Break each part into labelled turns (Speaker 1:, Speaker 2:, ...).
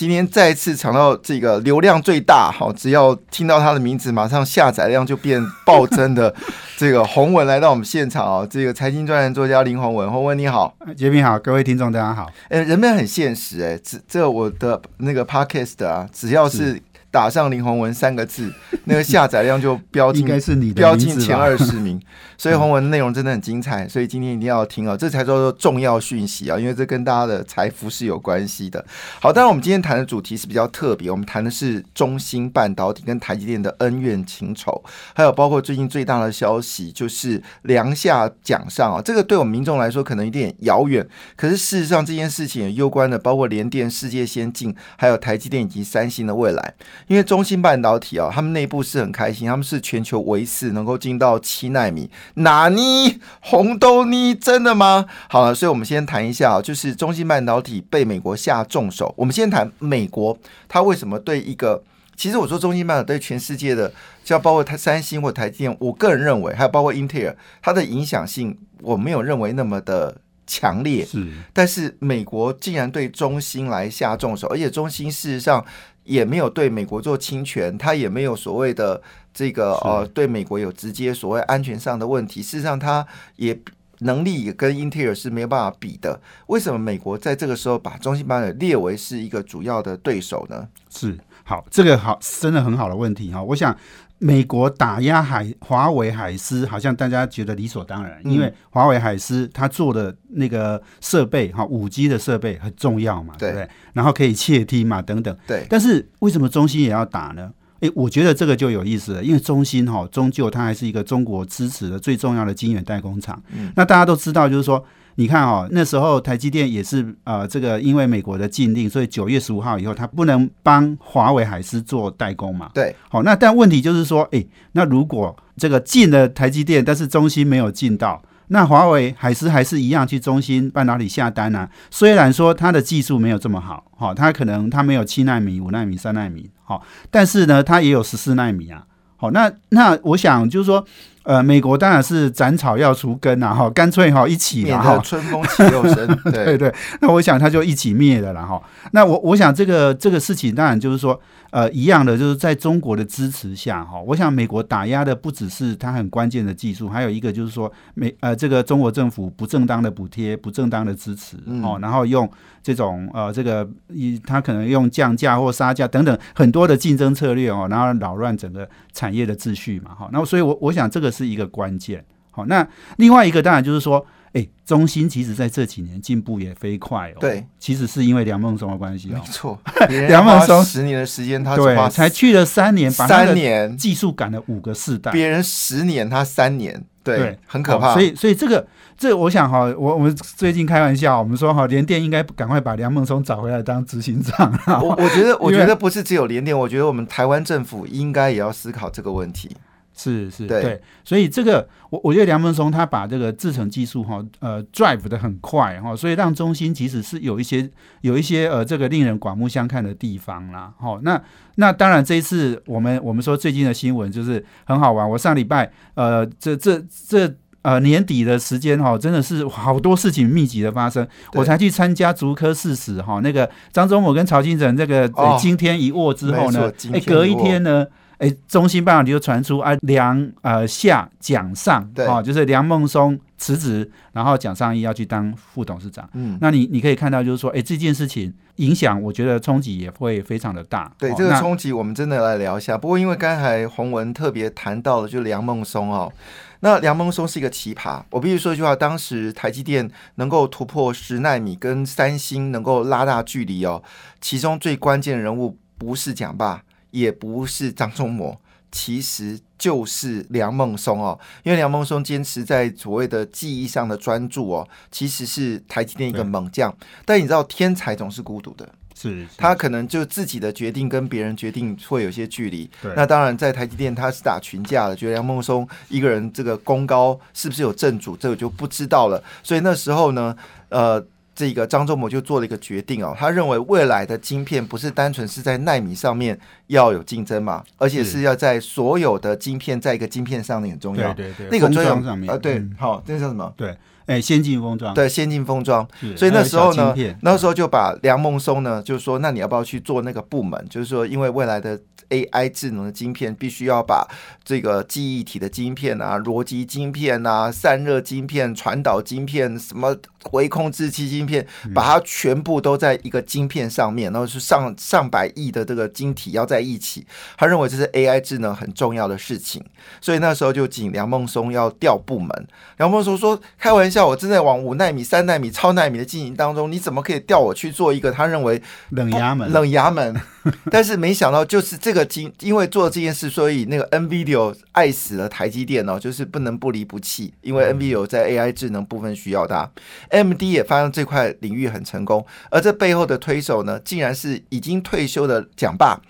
Speaker 1: 今天再次抢到这个流量最大，好，只要听到他的名字，马上下载量就变暴增的这个洪文来到我们现场哦。这个财经专栏作家林洪文，洪文你好，
Speaker 2: 杰明好，各位听众大家好。
Speaker 1: 哎，人们很现实哎，这这我的那个 podcast 啊，只要是。打上林宏文三个字，那个下载量就标进，
Speaker 2: 应该是你的
Speaker 1: 标进前二十名。所以宏文内容真的很精彩，所以今天一定要听哦，这才叫做重要讯息啊，因为这跟大家的财富是有关系的。好，当然我们今天谈的主题是比较特别，我们谈的是中芯半导体跟台积电的恩怨情仇，还有包括最近最大的消息就是梁下奖上啊，这个对我们民众来说可能有点遥远，可是事实上这件事情也攸关的包括联电、世界先进，还有台积电以及三星的未来。因为中芯半导体啊，他们内部是很开心，他们是全球唯四能够进到七纳米。哪尼红豆尼真的吗？好了，所以我们先谈一下啊，就是中芯半导体被美国下重手。我们先谈美国，它为什么对一个？其实我说中芯半导体对全世界的，就要包括它三星或台积电，我个人认为还有包括英特尔，它的影响性我没有认为那么的强烈。
Speaker 2: 是，
Speaker 1: 但是美国竟然对中芯来下重手，而且中芯事实上。也没有对美国做侵权，他也没有所谓的这个呃，对美国有直接所谓安全上的问题。事实上，他也能力也跟英特尔是没有办法比的。为什么美国在这个时候把中兴半导体列为是一个主要的对手呢？
Speaker 2: 是好，这个好，真的很好的问题哈。我想。美国打压海华为海思，好像大家觉得理所当然，因为华为海思它做的那个设备哈，五 G 的设备很重要嘛，对不对？然后可以窃听嘛，等等。
Speaker 1: 对。
Speaker 2: 但是为什么中兴也要打呢？诶，我觉得这个就有意思了，因为中兴哈，终究它还是一个中国支持的最重要的晶圆代工厂。嗯。那大家都知道，就是说。你看哦，那时候台积电也是呃，这个因为美国的禁令，所以九月十五号以后，它不能帮华为海思做代工嘛。
Speaker 1: 对，
Speaker 2: 好，那但问题就是说，哎，那如果这个进了台积电，但是中芯没有进到，那华为海思还是一样去中芯半导体下单啊？虽然说它的技术没有这么好，哈，它可能它没有七纳米、五纳米、三纳米，好，但是呢，它也有十四纳米啊。好，那那我想就是说。呃，美国当然是斩草要除根啊，哈，干脆哈一起
Speaker 1: 嘛，哈，春风起又生，
Speaker 2: 对对。那我想他就一起灭了，啦，哈，那我我想这个这个事情当然就是说，呃，一样的，就是在中国的支持下，哈，我想美国打压的不只是它很关键的技术，还有一个就是说，美呃这个中国政府不正当的补贴、不正当的支持，哦，然后用这种呃这个一他可能用降价或杀价等等很多的竞争策略哦，然后扰乱整个产业的秩序嘛，哈，那所以我我想这个。是一个关键，好，那另外一个当然就是说，哎，中心其实在这几年进步也飞快哦。
Speaker 1: 对，
Speaker 2: 其实是因为梁孟松的关系，
Speaker 1: 没错。
Speaker 2: 梁孟松
Speaker 1: 十年的时间，他
Speaker 2: 对才去了三年，
Speaker 1: 三年
Speaker 2: 技术赶了五个世代，
Speaker 1: 别人十年，他三年，对，很可怕。
Speaker 2: 所以，所以这个，这我想哈，我我们最近开玩笑，我们说哈，联电应该赶快把梁孟松找回来当执行长。
Speaker 1: 我我觉得，我觉得不是只有联电，我觉得我们台湾政府应该也要思考这个问题。
Speaker 2: 是是，对，所以这个我我觉得梁文松他把这个制程技术哈呃 drive 的很快哈，所以让中心其实是有一些有一些呃这个令人刮目相看的地方啦。好，那那当然这一次我们我们说最近的新闻就是很好玩。我上礼拜呃这这这呃年底的时间哈，真的是好多事情密集的发生，我才去参加竹科四史哈那个张忠谋跟曹金成这个惊天一握之后呢，哎隔一天呢。哎，中兴半导体就传出啊，梁呃下蒋上，啊，就是梁孟松辞职，然后蒋尚义要去当副董事长。嗯，那你你可以看到，就是说，哎，这件事情影响，我觉得冲击也会非常的大。
Speaker 1: 对，这个冲击，我们真的来聊一下。不过，因为刚才洪文特别谈到了，就梁孟松哦，那梁孟松是一个奇葩。我必须说一句话，当时台积电能够突破十纳米，跟三星能够拉大距离哦，其中最关键的人物不是蒋爸。也不是张忠谋，其实就是梁孟松哦。因为梁孟松坚持在所谓的技艺上的专注哦，其实是台积电一个猛将。但你知道，天才总是孤独的。
Speaker 2: 是
Speaker 1: 他可能就自己的决定跟别人决定会有些距离。那当然在台积电他是打群架的，觉得梁孟松一个人这个功高是不是有正主，这个就不知道了。所以那时候呢，呃。这个张忠谋就做了一个决定哦，他认为未来的晶片不是单纯是在纳米上面要有竞争嘛，而且是要在所有的晶片在一个晶片上面很重要。
Speaker 2: 对对对，
Speaker 1: 那个
Speaker 2: 封
Speaker 1: 专有
Speaker 2: 装上面
Speaker 1: 啊，对
Speaker 2: 嗯，
Speaker 1: 好，这个叫什么？
Speaker 2: 对，哎，先进封装，
Speaker 1: 对，先进封装。所以那时候呢那时候就把梁孟松呢，就是说，那你要不要去做那个部门？就是说，因为未来的 AI 智能的晶片，必须要把这个记忆体的晶片啊、逻辑晶片啊、散热晶片、传导晶片、什么回控制器晶片，把它全部都在一个晶片上面，然后是上上百亿的这个晶体要在一起。他认为这是 AI 智能很重要的事情，所以那时候就请梁孟松要调部门。梁孟松说：“开玩笑，我正在往五纳米、三纳米、超纳米的进行当中，你怎么可以调我去做一个他认为
Speaker 2: 冷衙门，
Speaker 1: 冷衙门？但是没想到，就是这个经，因为做这件事，所以那个 NVIDIA 爱死了台积电哦，就是不能不离不弃，因为 NVIDIA 在 AI 智能部分需要它。AMD 也发现这块领域很成功，而这背后的推手呢，竟然是已经退休的蒋爸。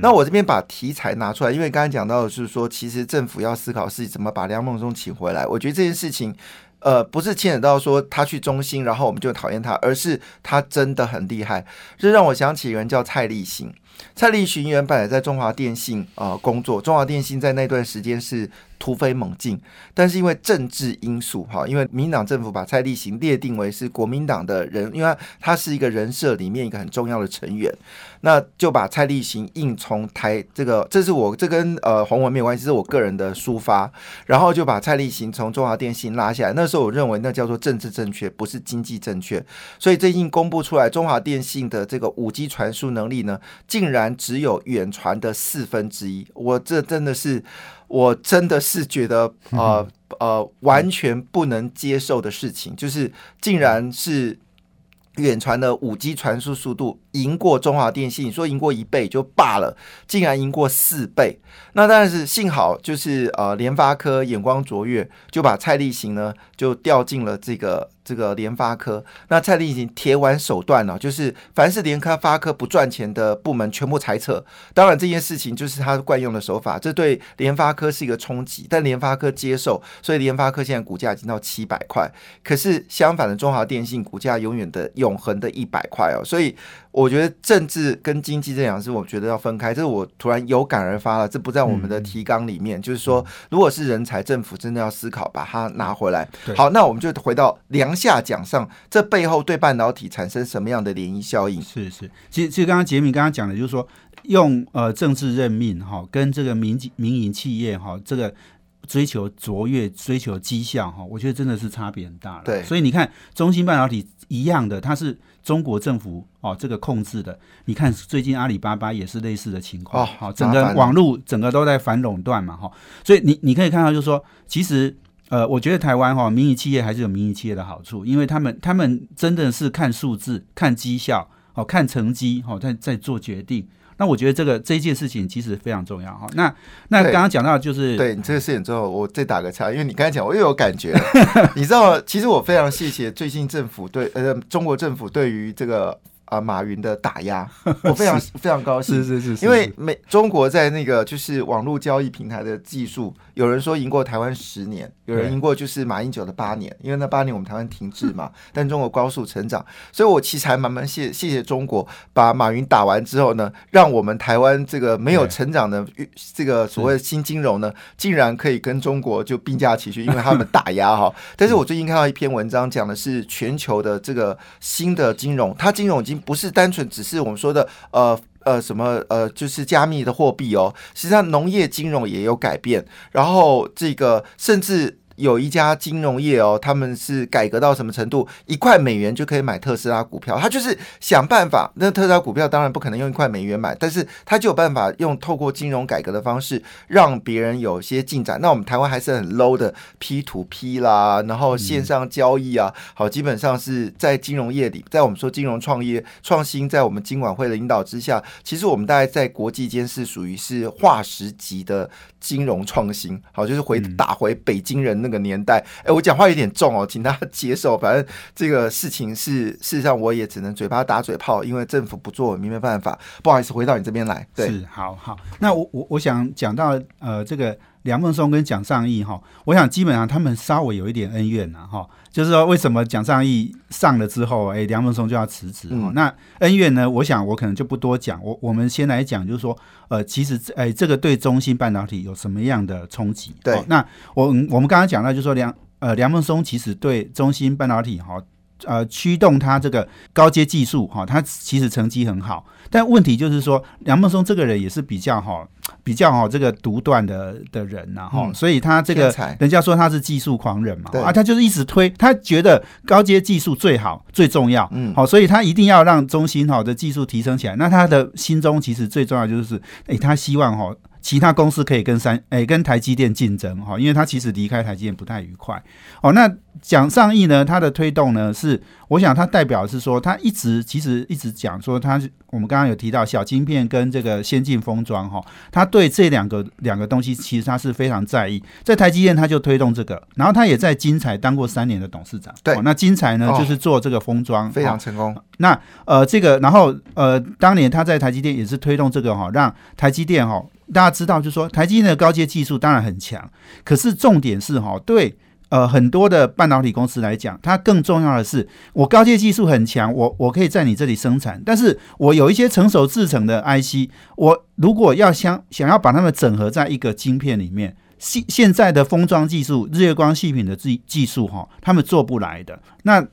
Speaker 1: 那我这边把题材拿出来，因为刚才讲到的是说，其实政府要思考是怎么把梁孟松请回来。我觉得这件事情。呃，不是牵扯到说他去中心，然后我们就讨厌他，而是他真的很厉害。这让我想起一个人叫蔡立行。蔡立行原本在中华电信呃工作，中华电信在那段时间是突飞猛进，但是因为政治因素哈，因为民党政府把蔡立行列定为是国民党的人，因为他是一个人设里面一个很重要的成员，那就把蔡立行硬从台这个，这是我这跟呃洪文没有关系，是我个人的抒发，然后就把蔡立行从中华电信拉下来。那时候我认为那叫做政治正确，不是经济正确，所以最近公布出来，中华电信的这个五 G 传输能力呢，竟然只有远传的四分之一，我这真的是。我真的是觉得呃呃完全不能接受的事情，就是竟然是远传的五 G 传输速度赢过中华电信，说赢过一倍就罢了，竟然赢过四倍。那当然是幸好，就是呃联发科眼光卓越，就把蔡立行呢就调进了这个这个联发科。那蔡立行铁腕手段呢、就是凡是联发科不赚钱的部门全部裁撤。当然这件事情就是他惯用的手法，这对联发科是一个冲击，但联发科接受，所以联发科现在股价已经到七百块。可是相反的，中华电信股价永远的永恒的一百块哦，所以我觉得政治跟经济这两是我觉得要分开，这是我突然有感而发了，这不在我们的提纲里面，就是说如果是人才，政府真的要思考把它拿回来。好，那我们就回到梁下奖上，这背后对半导体产生什么样的涟漪效应？
Speaker 2: 是是，其实其实刚刚杰米刚刚讲的，就是说用呃政治任命哈，跟这个民民营企业哈，这个追求卓越、追求绩效哈，我觉得真的是差别很大了。
Speaker 1: 对
Speaker 2: 所以你看中芯半导体一样的，它是中国政府哦这个控制的。你看最近阿里巴巴也是类似的情况，
Speaker 1: 哦
Speaker 2: 好、整个网络整个都在反垄断嘛哈，所以你你可以看到，就是说其实。呃，我觉得台湾哈、民营企业还是有民营企业的好处，因为他们他们真的是看数字、看绩效、哦看成绩、哦在在做决定。那我觉得这个这一件事情其实非常重要哈、那那
Speaker 1: 对
Speaker 2: 刚刚讲到就是
Speaker 1: 对你这个事情之后，我再打个岔，因为你刚才讲，我又有感觉了。你知道，其实我非常谢谢最近政府对呃中国政府对于这个啊、马云的打压，我非常非常高兴。
Speaker 2: 是是是
Speaker 1: 因为美中国在那个就是网络交易平台的技术，有人说赢过台湾十年，有人赢过就是马英九的八年，因为那八年我们台湾停滞嘛，但中国高速成长，所以我其实还蛮蛮谢谢谢中国把马云打完之后呢，让我们台湾这个没有成长的这个所谓新金融呢，竟然可以跟中国就并驾齐驱，因为他们打压哈。但是我最近看到一篇文章，讲的是全球的这个新的金融，它金融已经不是单纯只是我们说的呃。呃，什么呃，就是加密的货币哦。实际上，农业金融也有改变，然后这个甚至有一家金融业哦，他们是改革到什么程度？一块美元就可以买特斯拉股票，他就是想办法。那特斯拉股票当然不可能用一块美元买，但是他就有办法用透过金融改革的方式，让别人有些进展。那我们台湾还是很 low 的 P to P 啦，然后线上交易啊，好，基本上是在金融业里，在我们说金融创业创新，在我们金管会的引导之下，其实我们大概在国际间是属于是化石级的金融创新，好，就是回打回北京人那那个年代。哎，我讲话有点重哦，请大家 接受。反正这个事情是事实上，我也只能嘴巴打嘴炮，因为政府不做，没办法。不好意思，回到你这边来。对，
Speaker 2: 是好好。那我我我想讲到呃，这个梁孟松跟蒋尚义哈，我想基本上他们稍微有一点恩怨呐哈。就是说，为什么蒋尚义上了之后，哎，梁孟松就要辞职？那恩怨呢？我想我可能就不多讲。我我们先来讲，就是说，呃，其实，哎，这个对中芯半导体有什么样的冲击？
Speaker 1: 对，
Speaker 2: 那我我们刚刚讲到，就是说梁呃梁孟松其实对中芯半导体哈。呃，驱动他这个高阶技术哈，他其实成绩很好，但问题就是说，梁孟松这个人也是比较哈，比较哈这个独断的的人呐哈，所以他这个人家说他是技术狂人嘛，啊，他就是一直推，他觉得高阶技术最好最重要，嗯，好，所以他一定要让中心好的技术提升起来。那他的心中其实最重要就是，哎，他希望哈。其他公司可以跟三诶跟台积电竞争哈，因为他其实离开台积电不太愉快哦。那蒋尚义呢，他的推动呢是，我想他代表是说，他一直其实一直讲说，他我们刚刚有提到小晶片跟这个先进封装哈，他对这两个两个东西其实他是非常在意。在台积电他就推动这个，然后他也在金彩当过三年的董事长。
Speaker 1: 对，
Speaker 2: 那金彩呢就是做这个封装
Speaker 1: 非常成功。
Speaker 2: 那呃这个然后呃当年他在台积电也是推动这个哈，让台积电哈。大家知道，就是说台积电的高阶技术当然很强，可是重点是哈，对呃很多的半导体公司来讲，它更重要的是，我高阶技术很强，我我可以在你这里生产，但是我有一些成熟制成的 IC，我如果要想想要把它们整合在一个晶片里面，现现在的封装技术、日月光细品的技技术哈，他们做不来的那。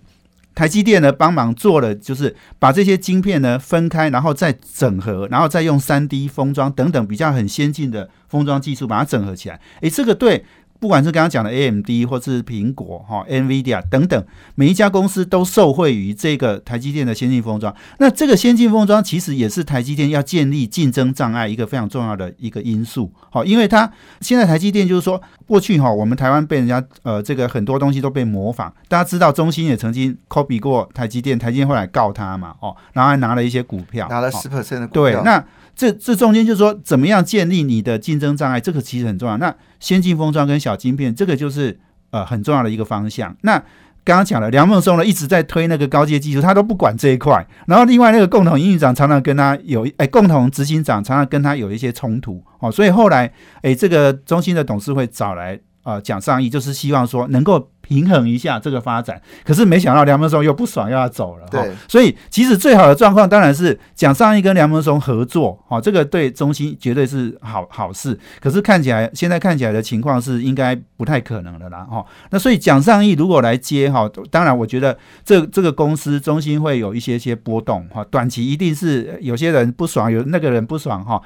Speaker 2: 台积电呢，帮忙做了，就是把这些晶片呢分开，然后再整合，然后再用三 D 封装等等比较很先进的封装技术把它整合起来。诶，这个对。不管是刚刚讲的 AMD 或是苹果哈 NVIDIA 等等，每一家公司都受惠于这个台积电的先进封装。那这个先进封装其实也是台积电要建立竞争障碍一个非常重要的一个因素。好，因为它现在台积电就是说，过去哈我们台湾被人家呃这个很多东西都被模仿。大家知道中芯也曾经 copy 过台积电，台积电后来告他嘛，哦，然后还拿了一些股票，
Speaker 1: 拿了十 percent 的股
Speaker 2: 票。对，那。这这中间就是说，怎么样建立你的竞争障碍？这个其实很重要。那先进封装跟小晶片，这个就是呃很重要的一个方向。那刚刚讲了，梁孟松呢一直在推那个高阶技术，他都不管这一块。然后另外那个共同营运长常常跟他有哎，共同执行长常常跟他有一些冲突哦。所以后来哎，这个中心的董事会找来啊讲上意，就是希望说能够。平衡一下这个发展，可是没想到梁文松又不爽，又要走了。
Speaker 1: 对，
Speaker 2: 所以其实最好的状况当然是蒋尚义跟梁文松合作，哈，这个对中心绝对是好好事。可是看起来现在看起来的情况是应该不太可能的啦，哈。那所以蒋尚义如果来接，哈，当然我觉得这这个公司中心会有一些些波动，哈，短期一定是有些人不爽，有那个人不爽，哈。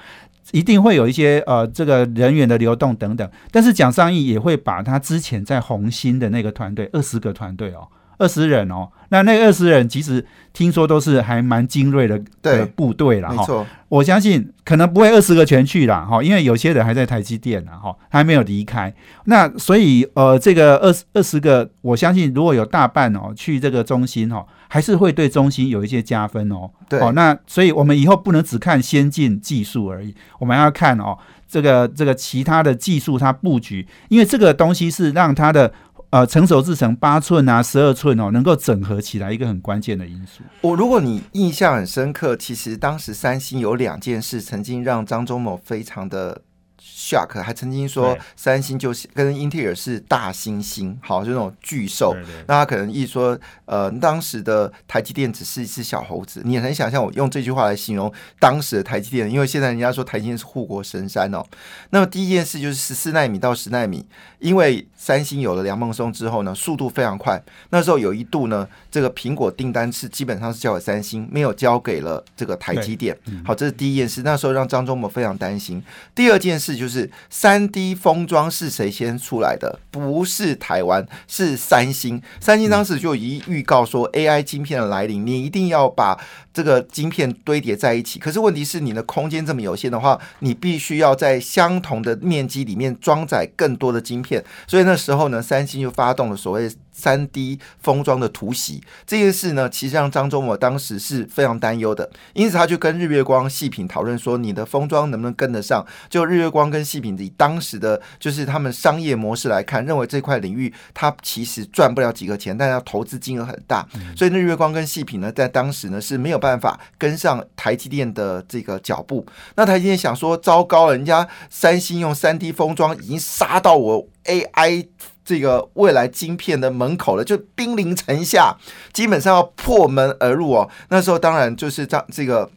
Speaker 2: 一定会有一些呃，这个人员的流动等等，但是蒋尚义也会把他之前在红星的那个团队二十个团队哦，二十人哦，那那二十人其实听说都是还蛮精锐的的部队了
Speaker 1: 哈。
Speaker 2: 我相信可能不会二十个全去了哈，因为有些人还在台积电呢哈，还没有离开。那所以呃，这个二十二十个，我相信如果有大半哦去这个中心哦，还是会对中心有一些加分哦。
Speaker 1: 对，
Speaker 2: 哦，那所以我们以后不能只看先进技术而已，我们要看哦这个这个其他的技术它布局，因为这个东西是让它的。呃，成熟制成八寸啊，十二寸哦，能够整合起来一个很关键的因素。
Speaker 1: 我如果你印象很深刻，其实当时三星有两件事曾经让张忠谋非常的。Shark 还曾经说三星就是跟英特尔是大猩猩，好，就那种巨兽。那他可能一说，呃，当时的台积电只是一只小猴子。你很想象我用这句话来形容当时的台积电，因为现在人家说台积电是护国神山哦。那么第一件事就是十四纳米到十纳米，因为三星有了梁孟松之后呢，速度非常快。那时候有一度呢，这个苹果订单是基本上是交给三星，没有交给了这个台积电。好，这是第一件事。那时候让张忠谋非常担心。第二件事就是。是三 D 封装是谁先出来的？不是台湾，是三星。三星当时就已预告说，AI 晶片的来临，你一定要把这个晶片堆叠在一起。可是问题是，你的空间这么有限的话，你必须要在相同的面积里面装载更多的晶片。所以那时候呢，三星就发动了所谓。三 D 封装的突袭。这件事呢，其实让张忠谋当时是非常担忧的，因此他就跟日月光、细品讨论说，你的封装能不能跟得上？就日月光跟细品以当时的就是他们商业模式来看，认为这块领域它其实赚不了几个钱，但要投资金额很大，所以日月光跟细品呢，在当时呢是没有办法跟上台积电的这个脚步。那台积电想说，糟糕了，人家三星用三 D 封装已经杀到我 AI 这个未来晶片的门口了，就兵临城下，基本上要破门而入哦。那时候当然就是这这个。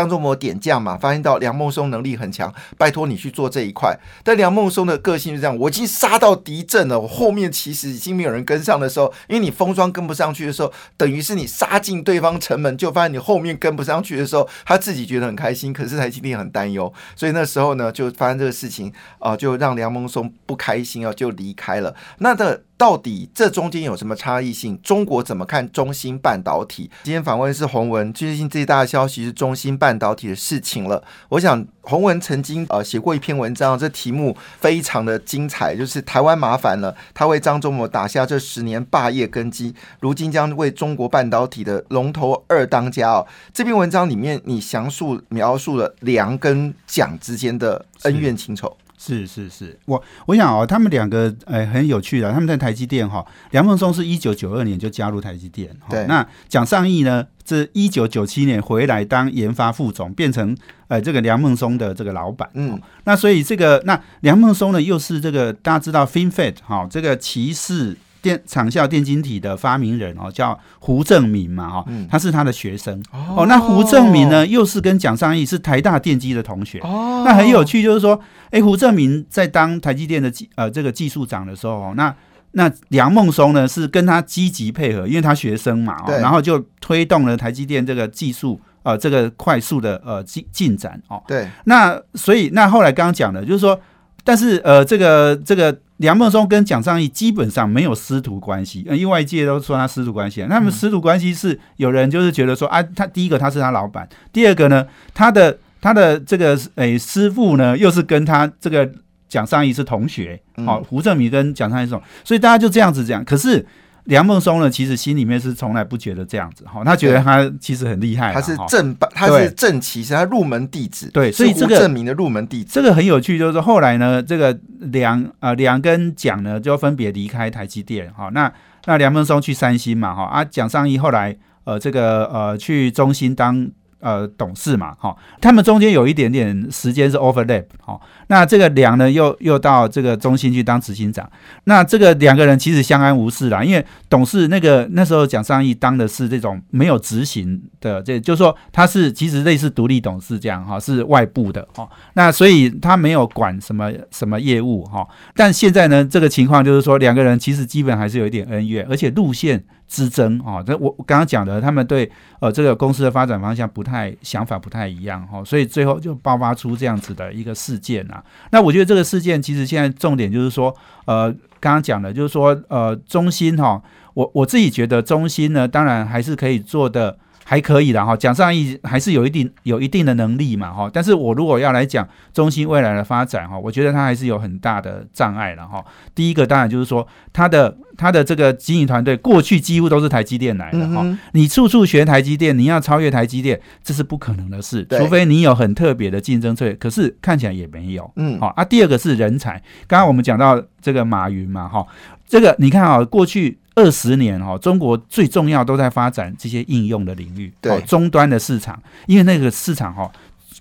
Speaker 1: 张忠谋点将嘛，发现到梁孟松能力很强，拜托你去做这一块。但梁孟松的个性是这样，我已经杀到敌阵了，我后面其实已经没有人跟上的时候，因为你封装跟不上去的时候，等于是你杀进对方城门，就发现你后面跟不上去的时候，他自己觉得很开心，可是台积电很担忧，所以那时候呢，就发生这个事情啊，就让梁孟松不开心啊，就离开了。那的。到底这中间有什么差异性？中国怎么看中芯半导体？今天访问是洪文，最近最大的消息是中芯半导体的事情了。我想洪文曾经呃写过一篇文章，这题目非常的精彩，就是台湾麻烦了，他为张忠谋打下这十年霸业根基，如今将为中国半导体的龙头二当家哦。这篇文章里面你详述描述了梁跟蒋之间的恩怨情仇。
Speaker 2: 是是是，我我想哦，他们两个哎很有趣的，他们在台积电哈，梁孟松是一九九二年就加入台积电，
Speaker 1: 对，
Speaker 2: 那蒋尚义呢，这一九九七年回来当研发副总，变成呃这个梁孟松的这个老板，嗯，那所以这个那梁孟松呢，又是这个大家知道 FinFET 哈，这个骑士。电厂效电晶体的发明人哦，叫胡正明嘛，哈，他是他的学生哦。那胡正明呢，又是跟蒋尚义是台大电机的同学哦。那很有趣，就是说，哎，胡正明在当台积电的技呃这个技术长的时候，那那梁孟松呢是跟他积极配合，因为他学生嘛，哦然后就推动了台积电这个技术呃这个快速的呃进进展哦。
Speaker 1: 对，
Speaker 2: 那所以那后来刚刚讲的，就是说，但是呃这个这个。梁孟松跟蒋尚义基本上没有师徒关系，因为外界都说他师徒关系。他们师徒关系是有人就是觉得说啊，他第一个他是他老板，第二个呢，他的他的这个诶师傅呢又是跟他这个蒋尚义是同学，好，胡正明跟蒋尚义这种，所以大家就这样子讲。可是。梁孟松呢，其实心里面是从来不觉得这样子哈，他觉得他其实很厉害，
Speaker 1: 他是正班，他是正旗，是，他入门弟子，
Speaker 2: 对，所以这个
Speaker 1: 证明的入门弟子，
Speaker 2: 这个很有趣，就是后来呢，这个梁啊梁跟蒋呢就分别离开台积电哈，那那梁孟松去三星嘛哈，啊蒋尚义后来呃这个呃去中兴当。呃，董事嘛，哈，他们中间有一点点时间是 overlap，哈，那这个梁呢，又又到这个中心去当执行长，那这个两个人其实相安无事啦，因为董事那个那时候蒋尚义当的是这种没有执行的，这就是说他是其实类似独立董事这样，哈，是外部的，哈，那所以他没有管什么什么业务，哈，但现在呢，这个情况就是说两个人其实基本还是有一点恩怨，而且路线。之争哦，这我刚刚讲的，他们对呃这个公司的发展方向不太想法不太一样哈，所以最后就爆发出这样子的一个事件啊。那我觉得这个事件其实现在重点就是说，呃，刚刚讲的，就是说呃中心哈，我我自己觉得中心呢，当然还是可以做的。还可以的哈，讲上一还是有一定有一定的能力嘛哈，但是我如果要来讲中兴未来的发展哈，我觉得它还是有很大的障碍了哈。第一个当然就是说它的它的这个经营团队过去几乎都是台积电来的哈，你处处学台积电，你要超越台积电，这是不可能的事，除非你有很特别的竞争策略，可是看起来也没有。嗯，好啊。第二个是人才，刚刚我们讲到这个马云嘛哈，这个你看啊，过去。二十年哈，中国最重要都在发展这些应用的领域，
Speaker 1: 对
Speaker 2: 终端的市场，因为那个市场哈，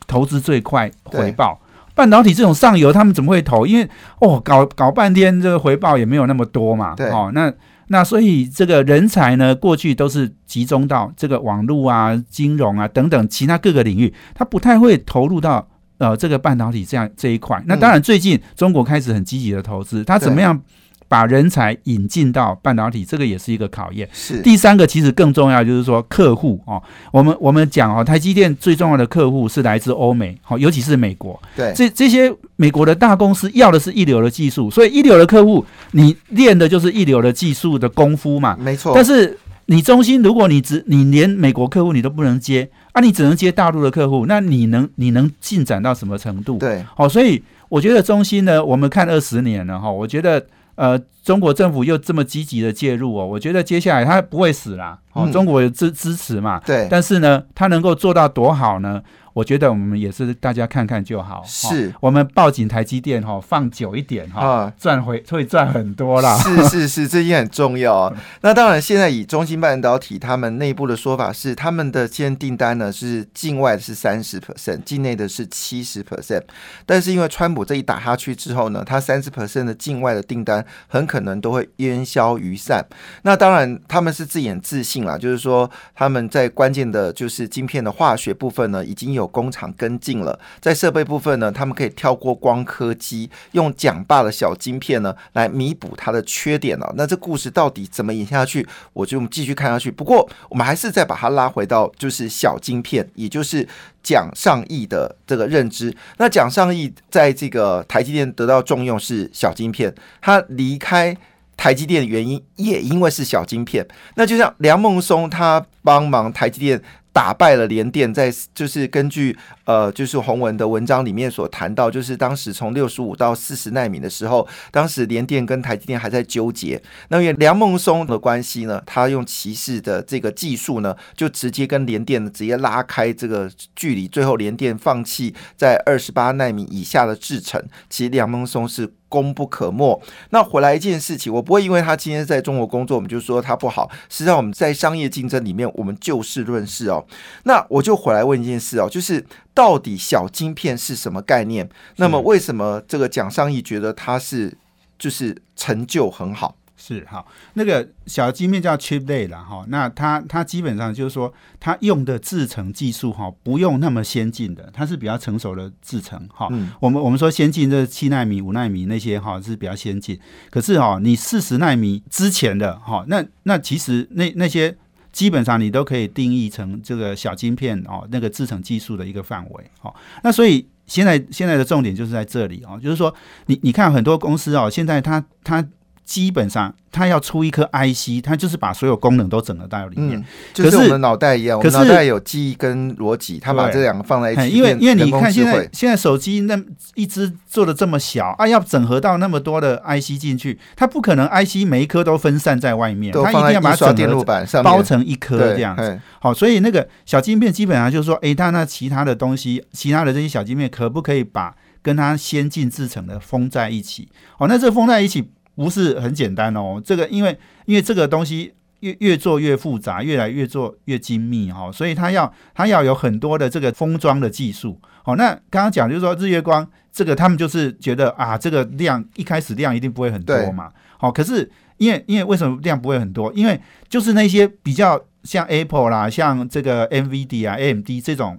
Speaker 2: 投资最快回报。半导体这种上游，他们怎么会投？因为哦，搞搞半天这个回报也没有那么多嘛。
Speaker 1: 对
Speaker 2: 哦，那那所以这个人才呢，过去都是集中到这个网络啊、金融啊等等其他各个领域，他不太会投入到呃这个半导体这样这一块。那当然，最近中国开始很积极的投资，他怎么样？把人才引进到半导体，这个也是一个考验。
Speaker 1: 是
Speaker 2: 第三个，其实更重要就是说客户哦。我们我们讲哦，台积电最重要的客户是来自欧美，好，尤其是美国。
Speaker 1: 对，
Speaker 2: 这这些美国的大公司要的是一流的技术，所以一流的客户，你练的就是一流的技术的功夫嘛。
Speaker 1: 没错。
Speaker 2: 但是你中心，如果你只你连美国客户你都不能接啊，你只能接大陆的客户，那你能你能进展到什么程度？
Speaker 1: 对，
Speaker 2: 好，所以我觉得中心呢，我们看二十年了哈，我觉得。呃，中国政府又这么积极的介入哦，我觉得接下来他不会死啦。哦，中国有支支持嘛？
Speaker 1: 对。
Speaker 2: 但是呢，他能够做到多好呢？我觉得我们也是大家看看就好。
Speaker 1: 是
Speaker 2: 我们报警台积电哈，放久一点哈，赚回会赚很多啦。
Speaker 1: 是是是，这也很重要。那当然，现在以中芯半导体他们内部的说法是，他们的现订单呢是境外是三十 percent，境内的是七十 percent。但是因为川普这一打下去之后呢，他三十 percent 的境外的订单很可能都会烟消云散。那当然他们是自演自信啦，就是说他们在关键的就是晶片的化学部分呢，已经有。工厂跟进了，在设备部分呢，他们可以跳过光刻机，用讲霸的小晶片呢来弥补它的缺点了。那这故事到底怎么演下去？我就继续看下去。不过我们还是再把它拉回到就是小晶片，也就是蒋尚义的这个认知。那蒋尚义在这个台积电得到重用是小晶片，他离开台积电的原因也因为是小晶片。那就像梁孟松他帮忙台积电。打败了联电，在就是根据呃，就是洪文的文章里面所谈到，就是当时从六十五到四十纳米的时候，当时联电跟台积电还在纠结。那因为梁孟松的关系呢，他用骑士的这个技术呢，就直接跟联电直接拉开这个距离，最后联电放弃在二十八纳米以下的制程。其实梁孟松是。功不可没。那回来一件事情，我不会因为他今天在中国工作，我们就说他不好。实际上，我们在商业竞争里面，我们就事论事哦。那我就回来问一件事哦，就是到底小晶片是什么概念？那么为什么这个蒋尚义觉得他是就是成就很好？
Speaker 2: 是好，那个小晶片叫 chip day 了哈，那它它基本上就是说，它用的制程技术哈，不用那么先进的，它是比较成熟的制程哈。我们我们说先进这七纳米、五纳米那些哈是比较先进，可是哈，你四十纳米之前的哈，那那其实那那些基本上你都可以定义成这个小晶片哦，那个制程技术的一个范围哈。那所以现在现在的重点就是在这里哦，就是说你你看很多公司哦，现在它它。基本上，它要出一颗 IC，它就是把所有功能都整合到里面，
Speaker 1: 就是我们脑袋一样，我们脑袋有记忆跟逻辑，它把这两个放在一起。
Speaker 2: 因为因为你看现在现在手机那一只做的这么小啊，要整合到那么多的 IC 进去，它不可能 IC 每一颗都分散在外面，它一定要把它整合包成一颗这样子。好，所以那个小晶片基本上就是说，哎，它那其他的东西，其他的这些小晶片可不可以把跟它先进制成的封在一起？哦，那这封在一起。不是很简单哦，这个因为因为这个东西越越做越复杂，越来越做越精密哈，所以它要它要有很多的这个封装的技术。好，那刚刚讲就是说日月光这个，他们就是觉得啊，这个量一开始量一定不会很多嘛。好，可是因为因为为什么量不会很多？因为就是那些比较像 Apple 啦，像这个 NVD 啊、AMD 这种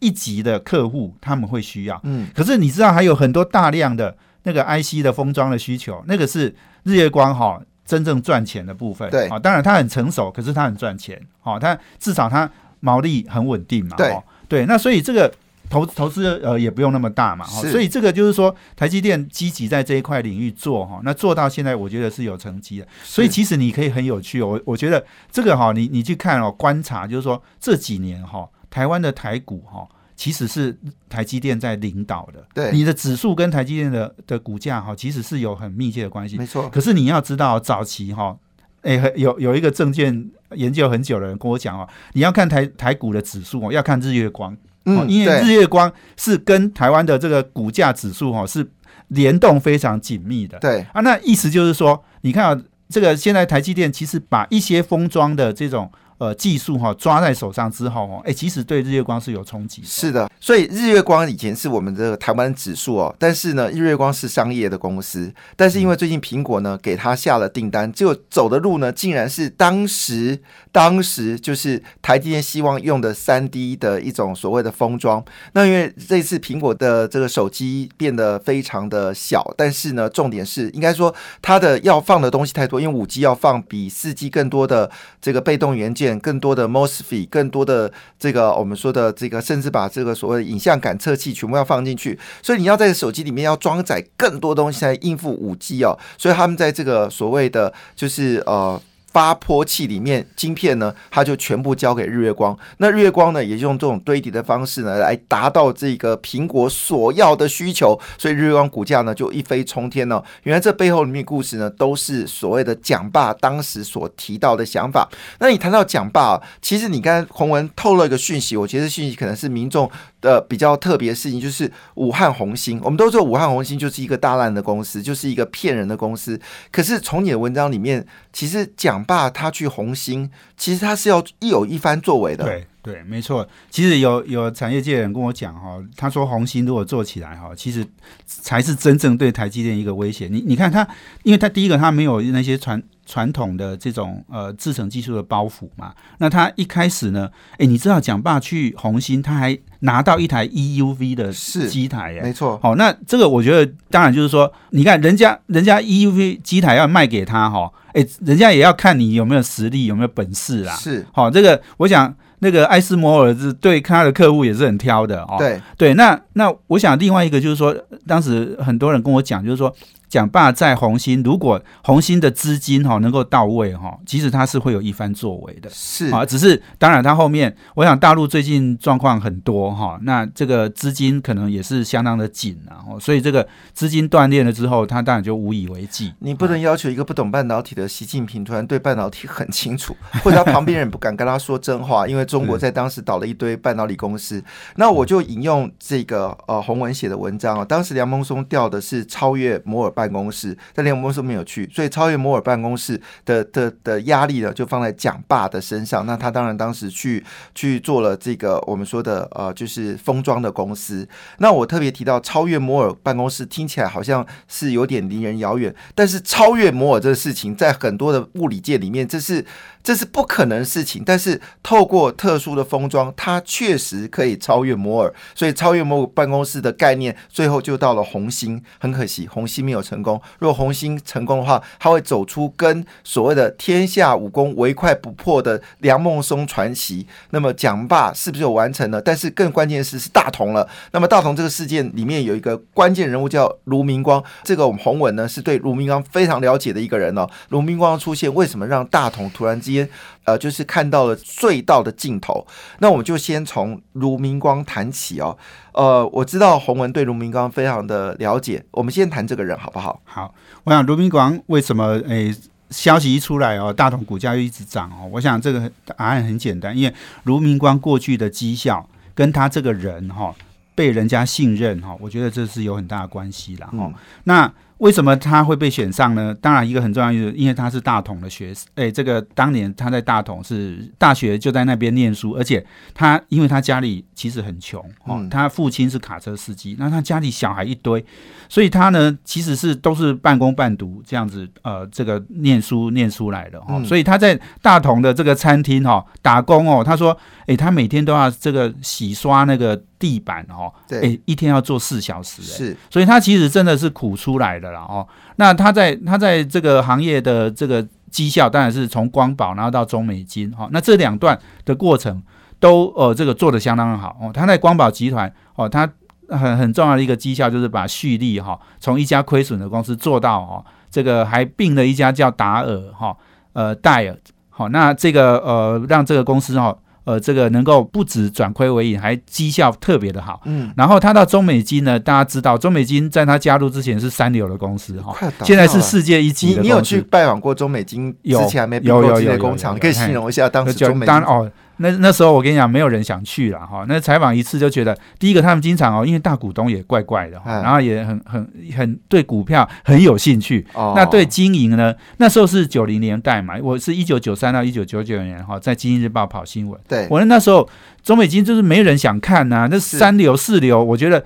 Speaker 2: 一级的客户，他们会需要。嗯，可是你知道还有很多大量的。那个 IC 的封装的需求，那个是日月光哈真正赚钱的部分。
Speaker 1: 对
Speaker 2: 啊，当然它很成熟，可是它很赚钱。好，它至少它毛利很稳定嘛。
Speaker 1: 对
Speaker 2: 对，那所以这个投投资呃也不用那么大嘛。所以这个就是说，台积电积极在这一块领域做哈，那做到现在我觉得是有成绩的。所以其实你可以很有趣，我我觉得这个哈，你你去看哦，观察就是说这几年哈，台湾的台股哈。其实是台积电在领导的，
Speaker 1: 对
Speaker 2: 你的指数跟台积电的的股价哈，其实是有很密切的关系。
Speaker 1: 没错。
Speaker 2: 可是你要知道，早期哈，哎，有有一个证券研究很久的人跟我讲哦，你要看台台股的指数哦，要看日月光，嗯，因为日月光是跟台湾的这个股价指数哈是联动非常紧密的。
Speaker 1: 对
Speaker 2: 啊，那意思就是说，你看啊，这个现在台积电其实把一些封装的这种。呃，技术哈抓在手上之后哦，哎，其实对日月光是有冲击。
Speaker 1: 是的，所以日月光以前是我们的台湾指数哦，但是呢，日月光是商业的公司，但是因为最近苹果呢给他下了订单，就走的路呢，竟然是当时当时就是台积电希望用的三 D 的一种所谓的封装。那因为这次苹果的这个手机变得非常的小，但是呢，重点是应该说它的要放的东西太多，因为五 G 要放比四 G 更多的这个被动元件。更多的 mosfet，更多的这个我们说的这个，甚至把这个所谓的影像感测器全部要放进去，所以你要在手机里面要装载更多东西来应付五 G 哦，所以他们在这个所谓的就是呃。八波器里面晶片呢，它就全部交给日月光。那日月光呢，也用这种堆叠的方式呢，来达到这个苹果所要的需求。所以日月光股价呢就一飞冲天了。原来这背后里面故事呢，都是所谓的蒋爸当时所提到的想法。那你谈到蒋爸，其实你刚才洪文透露一个讯息，我觉得讯息可能是民众的比较特别的事情，就是武汉红星。我们都知道武汉红星就是一个大烂的公司，就是一个骗人的公司。可是从你的文章里面，其实蒋爸他去红星，其实他是要一有一番作为的。
Speaker 2: 对对，没错。其实有有产业界人跟我讲哈，他说红星如果做起来哈，其实才是真正对台积电一个威胁。你你看他，因为他第一个他没有那些传传统的这种呃制程技术的包袱嘛。那他一开始呢，哎，你知道蒋爸去红星，他还拿到一台 EUV 的机台耶，
Speaker 1: 没错。
Speaker 2: 好，那这个我觉得当然就是说，你看人家人家 EUV 机台要卖给他哈，哎，人家也要看你有没有实力，有没有本事啦。
Speaker 1: 是，
Speaker 2: 好，这个我想。那个艾斯摩尔是对他的客户也是很挑的哦。
Speaker 1: 对
Speaker 2: 对，那那我想另外一个就是说，当时很多人跟我讲，就是说。蒋爸在红星，如果红星的资金哈能够到位哈，其实他是会有一番作为的。
Speaker 1: 是
Speaker 2: 啊，只是当然他后面，我想大陆最近状况很多哈，那这个资金可能也是相当的紧啊，所以这个资金断裂了之后，他当然就无以为继。
Speaker 1: 你不能要求一个不懂半导体的习近平突然对半导体很清楚，或者他旁边人不敢跟他说真话，因为中国在当时倒了一堆半导体公司。那我就引用这个呃洪文写的文章啊，当时梁孟松调的是超越摩尔。办公室，但连公司没有去，所以超越摩尔办公室的的的压力呢，就放在蒋爸的身上。那他当然当时去去做了这个我们说的呃，就是封装的公司。那我特别提到超越摩尔办公室，听起来好像是有点离人遥远，但是超越摩尔这个事情，在很多的物理界里面，这是。这是不可能的事情，但是透过特殊的封装，它确实可以超越摩尔，所以超越摩尔办公室的概念，最后就到了红星。很可惜，红星没有成功。如果红星成功的话，它会走出跟所谓的天下武功唯快不破的梁孟松传奇。那么蒋爸是不是有完成了？但是更关键的是是大同了。那么大同这个事件里面有一个关键人物叫卢明光，这个我们洪文呢是对卢明光非常了解的一个人哦。卢明光出现，为什么让大同突然之间？呃，就是看到了隧道的尽头。那我们就先从卢明光谈起哦。呃，我知道洪文对卢明光非常的了解，我们先谈这个人好不好？
Speaker 2: 好，我想卢明光为什么诶，消息一出来哦，大同股价又一直涨哦。我想这个答案很简单，因为卢明光过去的绩效跟他这个人哈被人家信任哈，我觉得这是有很大的关系了哈。那为什么他会被选上呢？当然，一个很重要因因为他是大同的学生。哎，这个当年他在大同是大学就在那边念书，而且他因为他家里其实很穷哦，他父亲是卡车司机，那他家里小孩一堆，所以他呢其实是都是半工半读这样子，呃，这个念书念出来的哈。所以他在大同的这个餐厅哈打工哦，他说，哎，他每天都要这个洗刷那个地板哦，
Speaker 1: 对，
Speaker 2: 一天要做四小时，
Speaker 1: 是，
Speaker 2: 所以他其实真的是苦出来的。了哦，那他在他在这个行业的这个绩效，当然是从光宝然后到中美金哈，那这两段的过程都呃这个做的相当好哦。他在光宝集团哦，他很很重要的一个绩效就是把蓄力哈从一家亏损的公司做到哦这个还并了一家叫达尔哈呃戴尔好，那这个呃让这个公司哈。呃，这个能够不止转亏为盈，还绩效特别的好。嗯，然后他到中美金呢，大家知道中美金在他加入之前是三流的公司哈，现在是世界一级的。
Speaker 1: 你有去拜访过中美金之前还没
Speaker 2: 有有有
Speaker 1: 工厂？可以形容一下当时中美金
Speaker 2: 哦。那那时候我跟你讲，没有人想去了哈。那采访一次就觉得，第一个他们经常哦，因为大股东也怪怪的，然后也很很很对股票很有兴趣。那对经营呢？那时候是九零年代嘛，我是一九九三到一九九九年哈，在《经济日报》跑新闻。
Speaker 1: 对，
Speaker 2: 我那时候中美金就是没人想看呐，那三流四流，我觉得。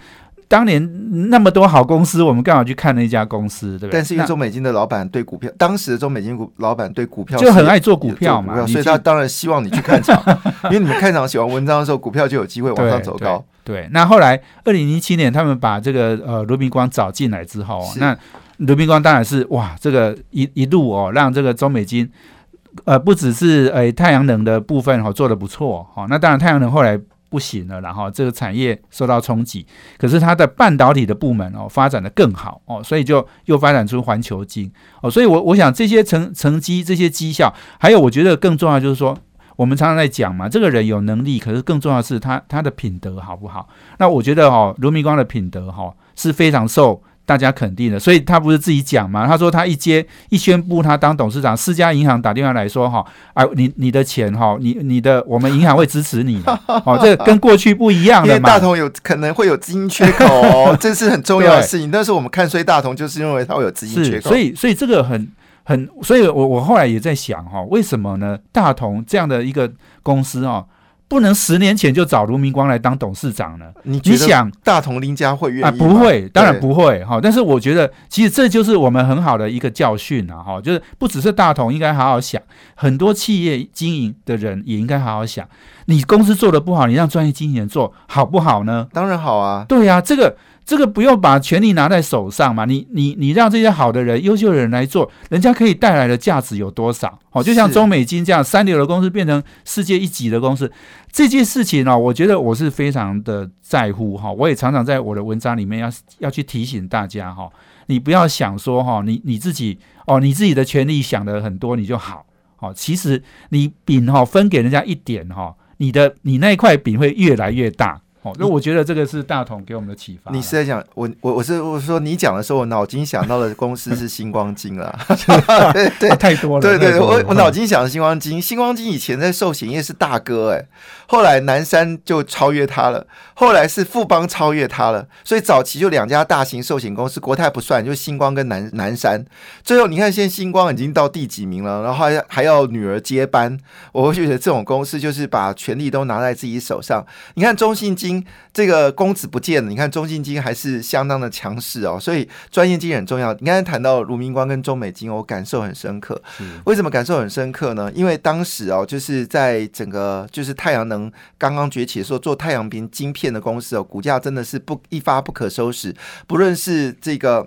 Speaker 2: 当年那么多好公司，我们刚好去看了一家公司，对不对？
Speaker 1: 但是因为中美金的老板对股票，当时的中美金股老板对股票
Speaker 2: 就很爱做股票嘛，
Speaker 1: 所以他当然希望你去看场，因为你们看场写完文章的时候，股票就有机会往上走高。
Speaker 2: 对，那后来二零零七年他们把这个呃卢明光找进来之后，那卢明光当然是哇，这个一一路哦，让这个中美金呃不只是诶太阳能的部分哦做的不错哈，那当然太阳能后来。不行了，然后这个产业受到冲击，可是它的半导体的部门哦发展的更好哦，所以就又发展出环球金哦，所以我我想这些成成绩、这些绩效，还有我觉得更重要就是说，我们常常在讲嘛，这个人有能力，可是更重要的是他他的品德好不好？那我觉得哦，卢明光的品德哈是非常受。大家肯定的，所以他不是自己讲嘛？他说他一接一宣布他当董事长，四家银行打电话来说哈，哎，你你的钱哈，你你的我们银行会支持你的，哦，这跟过去不一样的
Speaker 1: 嘛。大同有可能会有资金缺口，这是很重要的事情。但是我们看衰大同，就是因为它会有资金缺口。
Speaker 2: 所以所以这个很很，所以我我后来也在想哈，为什么呢？大同这样的一个公司啊。不能十年前就找卢明光来当董事长呢？
Speaker 1: 你你想大同林家会愿意啊？
Speaker 2: 不会，当然不会哈。但是我觉得，其实这就是我们很好的一个教训啊！哈，就是不只是大同应该好好想，很多企业经营的人也应该好好想。你公司做的不好，你让专业经纪人做好不好呢？
Speaker 1: 当然好啊。
Speaker 2: 对呀，这个。这个不用把权力拿在手上嘛？你你你让这些好的人、优秀的人来做，人家可以带来的价值有多少？哦，就像中美金这样三流的公司变成世界一级的公司，这件事情呢，我觉得我是非常的在乎哈。我也常常在我的文章里面要要去提醒大家哈，你不要想说哈，你你自己哦，你自己的权利想的很多你就好，哦，其实你饼哈分给人家一点哈，你的你那一块饼会越来越大。哦，那我觉得这个是大同给我们的启发。
Speaker 1: 你是在讲我我我是我说你讲的时候，我脑筋想到的公司是星光金了，对对，
Speaker 2: 太多了。
Speaker 1: 对对，我我脑筋想的星光金，星光金以前在寿险业是大哥哎，后来南山就超越他了，后来是富邦超越他了，所以早期就两家大型寿险公司，国泰不算，就星光跟南南山。最后你看现在星光已经到第几名了，然后还还要女儿接班，我会觉得这种公司就是把权力都拿在自己手上。你看中信金。这个公子不见了，你看中信金还是相当的强势哦，所以专业金很重要。你刚才谈到卢明光跟中美金，我感受很深刻。为什么感受很深刻呢？因为当时哦，就是在整个就是太阳能刚刚崛起的时候，做太阳屏晶片的公司哦，股价真的是不一发不可收拾。不论是这个。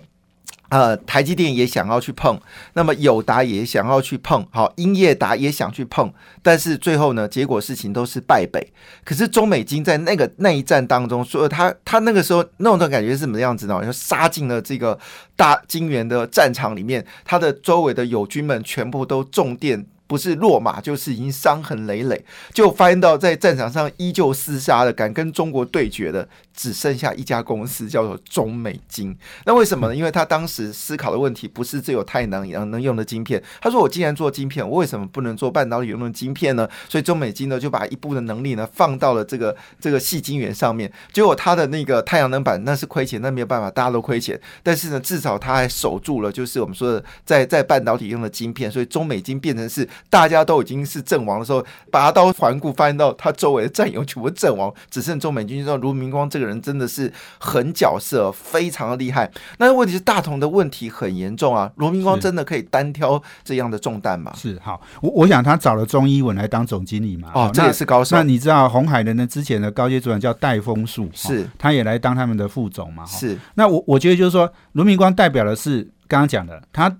Speaker 1: 呃，台积电也想要去碰，那么友达也想要去碰，好，英业达也想去碰，但是最后呢，结果事情都是败北。可是中美金在那个那一战当中，说他他那个时候那种感觉是什么样子呢？就杀进了这个大金元的战场里面，他的周围的友军们全部都中电。不是落马，就是已经伤痕累累。就发现到在战场上依旧厮杀的，敢跟中国对决的，只剩下一家公司，叫做中美金。那为什么呢？因为他当时思考的问题不是只有太阳能能用的晶片。他说：“我既然做晶片，我为什么不能做半导体用的晶片呢？”所以中美金呢就把一部分的能力呢放到了这个这个细晶圆上面。结果他的那个太阳能板那是亏钱，那没有办法，大家都亏钱。但是呢，至少他还守住了，就是我们说的在在半导体用的晶片。所以中美金变成是。大家都已经是阵亡的时候，拔刀环顾，发现到他周围的战友全部阵亡，只剩中美军。知道卢明光这个人真的是狠角色，非常的厉害。那问题是大同的问题很严重啊，卢明光真的可以单挑这样的重担吗？
Speaker 2: 是好，我我想他找了钟一文来当总经理嘛。
Speaker 1: 哦，这也是高手。
Speaker 2: 那你知道红海的呢之前的高阶主管叫戴丰树，
Speaker 1: 是
Speaker 2: 他也来当他们的副总嘛？
Speaker 1: 是。
Speaker 2: 那我我觉得就是说，卢明光代表的是刚刚讲的，他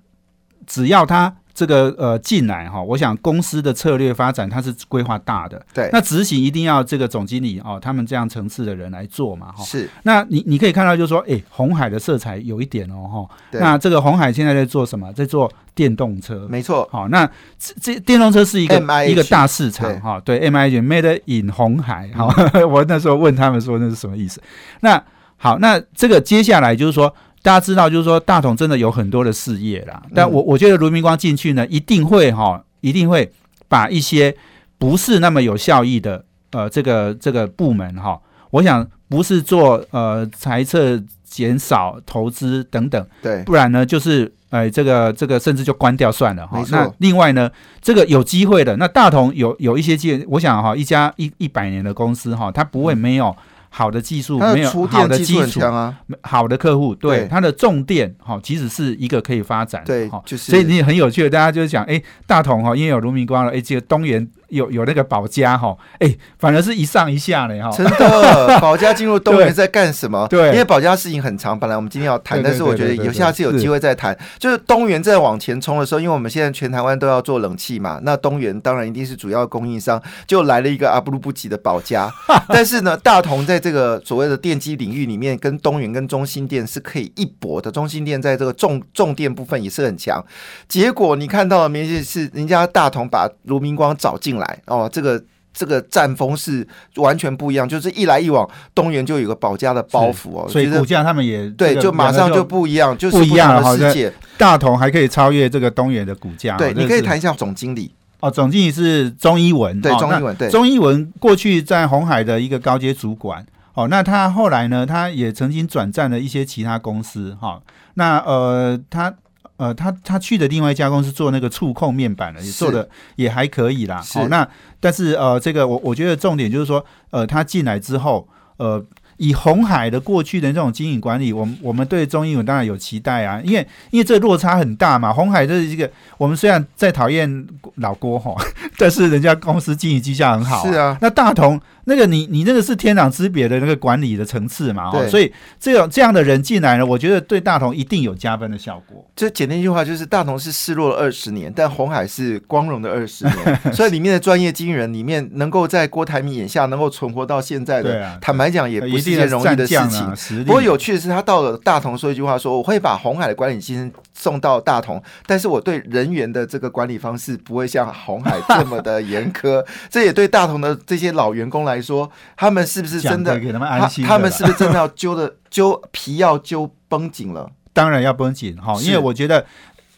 Speaker 2: 只要他。这个呃进来哈，我想公司的策略发展它是规划大的，
Speaker 1: 对，
Speaker 2: 那执行一定要这个总经理哦，他们这样层次的人来做嘛哈。
Speaker 1: 是，
Speaker 2: 那你你可以看到就是说，哎，红海的色彩有一点哦哈。那这个红海现在在做什么？在做电动车，
Speaker 1: 没错。
Speaker 2: 好，那这这电动车是一个一个大市场哈。对，M I H Made in 红海哈。我那时候问他们说那是什么意思？那好，那这个接下来就是说。大家知道，就是说大同真的有很多的事业啦，但我我觉得卢明光进去呢，一定会哈，一定会把一些不是那么有效益的呃这个这个部门哈，我想不是做呃财测减少投资等等，
Speaker 1: 对，
Speaker 2: 不然呢就是呃这个这个甚至就关掉算了哈。
Speaker 1: 那
Speaker 2: 另外呢，这个有机会的，那大同有有一些机，我想哈，一家一一百年的公司哈，它不会没有。好的技术没有好的基础
Speaker 1: 啊，
Speaker 2: 好的客户对它的重电哈，其实是一个可以发展
Speaker 1: 对，就是
Speaker 2: 所以你很有趣的，大家就是讲哎，大同哈，因为有卢明光了，哎，这个东元有有那个保家哈，哎，反而是一上一下呢哈。
Speaker 1: 真的，保家进入东元在干什么？
Speaker 2: 对，
Speaker 1: 因为保家事情很长，本来我们今天要谈，但是我觉得有下次有机会再谈。就是东元在往前冲的时候，因为我们现在全台湾都要做冷气嘛，那东元当然一定是主要供应商，就来了一个阿布鲁布吉的保家。但是呢，大同在这个所谓的电机领域里面，跟东元跟中心电是可以一搏的。中心电在这个重重电部分也是很强。结果你看到的明显是人家大同把卢明光找进来哦，这个这个战风是完全不一样，就是一来一往，东元就有个保家的包袱哦，
Speaker 2: 所以股价他们也
Speaker 1: 对，就马上就不一样，就是
Speaker 2: 不一样
Speaker 1: 的世界。
Speaker 2: 大同还可以超越这个东元的股价，
Speaker 1: 对，你可以谈一下总经理
Speaker 2: 哦，总经理是钟一文，
Speaker 1: 对，钟一文，对，
Speaker 2: 钟一文过去在红海的一个高阶主管，哦，那他后来呢，他也曾经转战了一些其他公司，哈，那呃，他。呃，他他去的另外一家公司做那个触控面板的，也做的也还可以啦。好，那但是呃，这个我我觉得重点就是说，呃，他进来之后，呃，以红海的过去的这种经营管理，我们我们对中英文当然有期待啊，因为因为这落差很大嘛。红海这是一个，我们虽然在讨厌老郭哈，但是人家公司经营绩效很好。
Speaker 1: 是啊，
Speaker 2: 那大同。那个你你那个是天壤之别的那个管理的层次嘛，哦，所以这种这样的人进来呢，我觉得对大同一定有加分的效果。
Speaker 1: 就简单一句话，就是大同是失落了二十年，但红海是光荣的二十年。所以里面的专业经纪人里面，能够在郭台铭眼下能够存活到现在的，坦白讲也不是一件容易的事情。不过有趣的是，他到了大同说一句话，说我会把红海的管理精送到大同，但是我对人员的这个管理方式不会像红海这么的严苛。这也对大同的这些老员工来。来说，他们是不是真的给？他们安心他们是不是真的要揪的 揪皮要揪绷紧了？
Speaker 2: 当然要绷紧哈，因为我觉得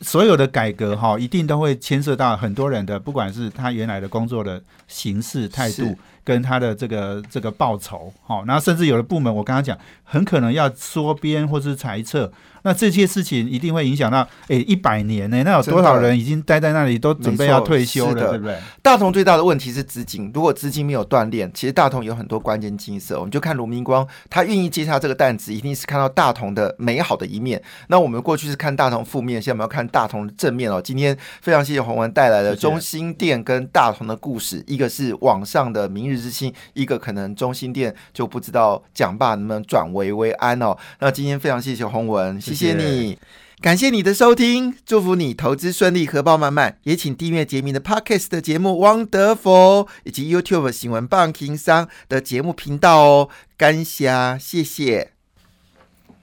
Speaker 2: 所有的改革哈，一定都会牵涉到很多人的，不管是他原来的工作的形式态度，跟他的这个这个报酬哈，然后甚至有的部门，我刚刚讲，很可能要缩编或是裁撤。那这些事情一定会影响到，哎，一百年呢？那有多少人已经待在那里，都准备要退休了，对不对？
Speaker 1: 大同最大的问题是资金，如果资金没有锻炼，其实大同有很多关键金色。我们就看卢明光，他愿意接下这个担子，一定是看到大同的美好的一面。那我们过去是看大同负面，现在我们要看大同的正面哦。今天非常谢谢洪文带来的中心店跟大同的故事，一个是网上的明日之星，一个可能中心店就不知道蒋爸能不能转危为安哦。那今天非常谢谢洪文。谢谢你，感谢你的收听，祝福你投资顺利，荷包满满。也请订阅杰明的 Podcast 的节目《Wonderful》，以及 YouTube 新闻棒情商的节目频道哦。感谢，谢谢。